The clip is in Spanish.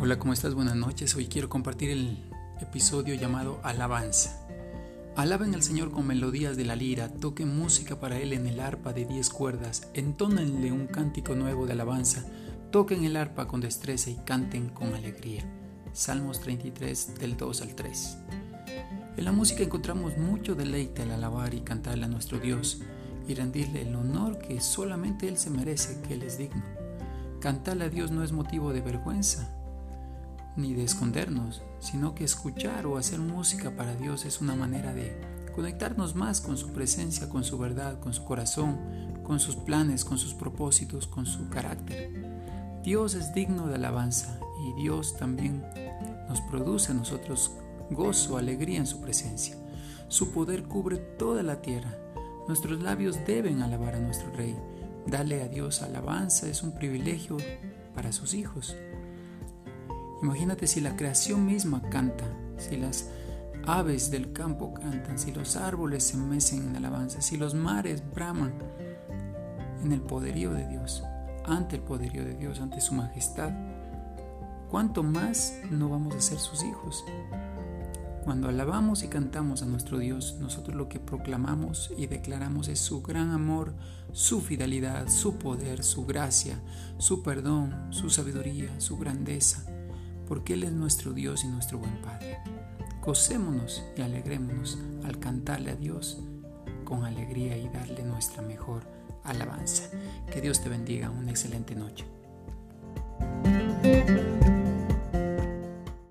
Hola, ¿cómo estás? Buenas noches. Hoy quiero compartir el episodio llamado Alabanza. Alaben al Señor con melodías de la lira, toquen música para Él en el arpa de diez cuerdas, entónenle un cántico nuevo de alabanza, toquen el arpa con destreza y canten con alegría. Salmos 33 del 2 al 3. En la música encontramos mucho deleite al alabar y cantarle a nuestro Dios y rendirle el honor que solamente Él se merece, que Él es digno. Cantarle a Dios no es motivo de vergüenza, ni de escondernos, sino que escuchar o hacer música para Dios es una manera de conectarnos más con su presencia, con su verdad, con su corazón, con sus planes, con sus propósitos, con su carácter. Dios es digno de alabanza y Dios también nos produce a nosotros gozo, alegría en su presencia. Su poder cubre toda la tierra. Nuestros labios deben alabar a nuestro Rey. Darle a Dios alabanza es un privilegio para sus hijos. Imagínate si la creación misma canta, si las aves del campo cantan, si los árboles se mecen en alabanza, si los mares braman en el poderío de Dios, ante el poderío de Dios, ante su majestad. ¿Cuánto más no vamos a ser sus hijos? Cuando alabamos y cantamos a nuestro Dios, nosotros lo que proclamamos y declaramos es su gran amor, su fidelidad, su poder, su gracia, su perdón, su sabiduría, su grandeza porque Él es nuestro Dios y nuestro buen Padre. Gocémonos y alegrémonos al cantarle a Dios con alegría y darle nuestra mejor alabanza. Que Dios te bendiga. Una excelente noche.